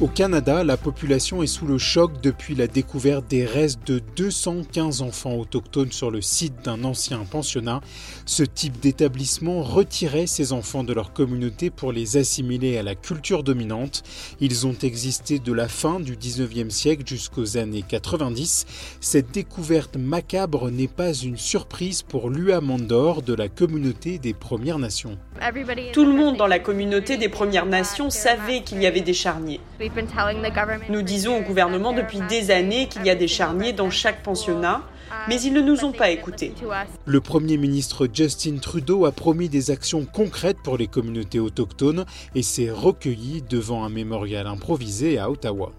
Au Canada, la population est sous le choc depuis la découverte des restes de 215 enfants autochtones sur le site d'un ancien pensionnat. Ce type d'établissement retirait ces enfants de leur communauté pour les assimiler à la culture dominante. Ils ont existé de la fin du 19e siècle jusqu'aux années 90. Cette découverte macabre n'est pas une surprise pour Lua Mandor de la communauté des Premières Nations. Tout le monde dans la communauté des Premières Nations savait qu'il y avait des charniers. Nous disons au gouvernement depuis des années qu'il y a des charniers dans chaque pensionnat, mais ils ne nous ont pas écoutés. Le Premier ministre Justin Trudeau a promis des actions concrètes pour les communautés autochtones et s'est recueilli devant un mémorial improvisé à Ottawa.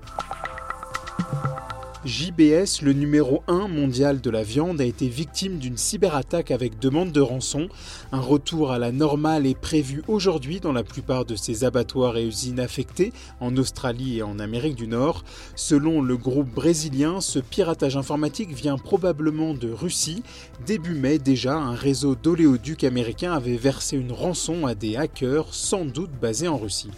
JBS, le numéro 1 mondial de la viande, a été victime d'une cyberattaque avec demande de rançon. Un retour à la normale est prévu aujourd'hui dans la plupart de ces abattoirs et usines affectés en Australie et en Amérique du Nord. Selon le groupe brésilien, ce piratage informatique vient probablement de Russie. Début mai déjà, un réseau d'oléoducs américains avait versé une rançon à des hackers sans doute basés en Russie.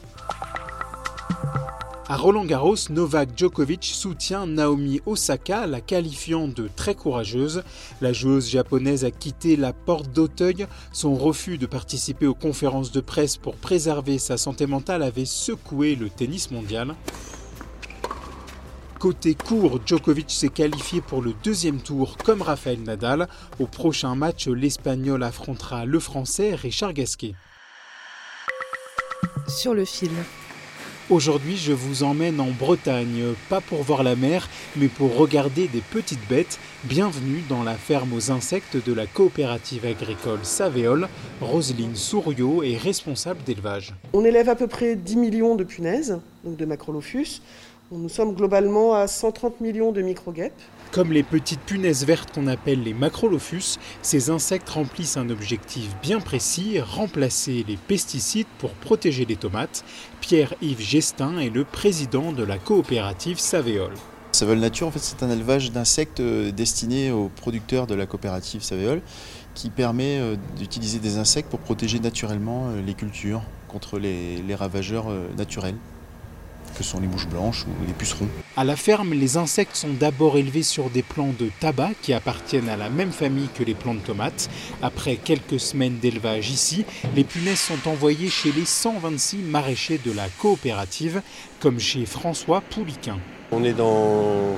À Roland Garros, Novak Djokovic soutient Naomi Osaka, la qualifiant de très courageuse. La joueuse japonaise a quitté la porte d'Auteuil. Son refus de participer aux conférences de presse pour préserver sa santé mentale avait secoué le tennis mondial. Côté court, Djokovic s'est qualifié pour le deuxième tour comme Rafael Nadal. Au prochain match, l'Espagnol affrontera le Français Richard Gasquet. Sur le fil. Aujourd'hui, je vous emmène en Bretagne, pas pour voir la mer, mais pour regarder des petites bêtes. Bienvenue dans la ferme aux insectes de la coopérative agricole Savéole. Roselyne Souriau est responsable d'élevage. On élève à peu près 10 millions de punaises, donc de macrolophus. Nous sommes globalement à 130 millions de microguêpes. Comme les petites punaises vertes qu'on appelle les macrolophus, ces insectes remplissent un objectif bien précis, remplacer les pesticides pour protéger les tomates. Pierre-Yves Gestin est le président de la coopérative Savéole. Savéole Nature, en fait, c'est un élevage d'insectes euh, destiné aux producteurs de la coopérative Savéole qui permet euh, d'utiliser des insectes pour protéger naturellement euh, les cultures contre les, les ravageurs naturels que sont les mouches blanches ou les pucerons. À la ferme, les insectes sont d'abord élevés sur des plants de tabac qui appartiennent à la même famille que les plants de tomates. Après quelques semaines d'élevage ici, les punaises sont envoyées chez les 126 maraîchers de la coopérative, comme chez François Pouliquin. On est dans,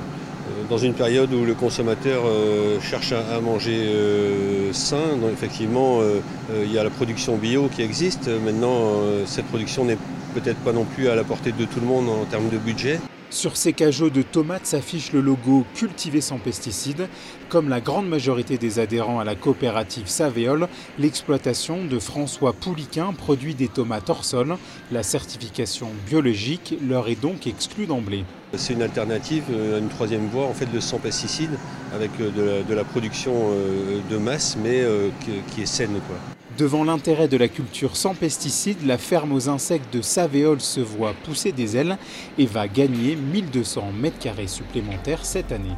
une période où le consommateur euh, cherche à, manger euh, sain. Donc effectivement, euh, il y a la production bio qui existe. Maintenant, cette production n'est peut-être pas non plus à la portée de tout le monde en termes de budget. Sur ces cajots de tomates s'affiche le logo Cultivé sans pesticides. Comme la grande majorité des adhérents à la coopérative Savéole, l'exploitation de François Pouliquin produit des tomates hors sol. La certification biologique leur est donc exclue d'emblée. C'est une alternative euh, à une troisième voie en fait de sans pesticides avec euh, de la, de la production euh, de masse mais euh, qui est saine. Quoi. Devant l'intérêt de la culture sans pesticides, la ferme aux insectes de Savéole se voit pousser des ailes et va gagner 1200 mètres carrés supplémentaires cette année.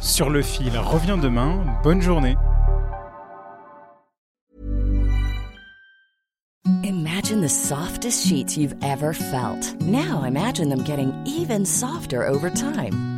Sur le fil revient demain, bonne journée. Imagine the softest sheets you've ever felt. Now imagine them getting even softer over time.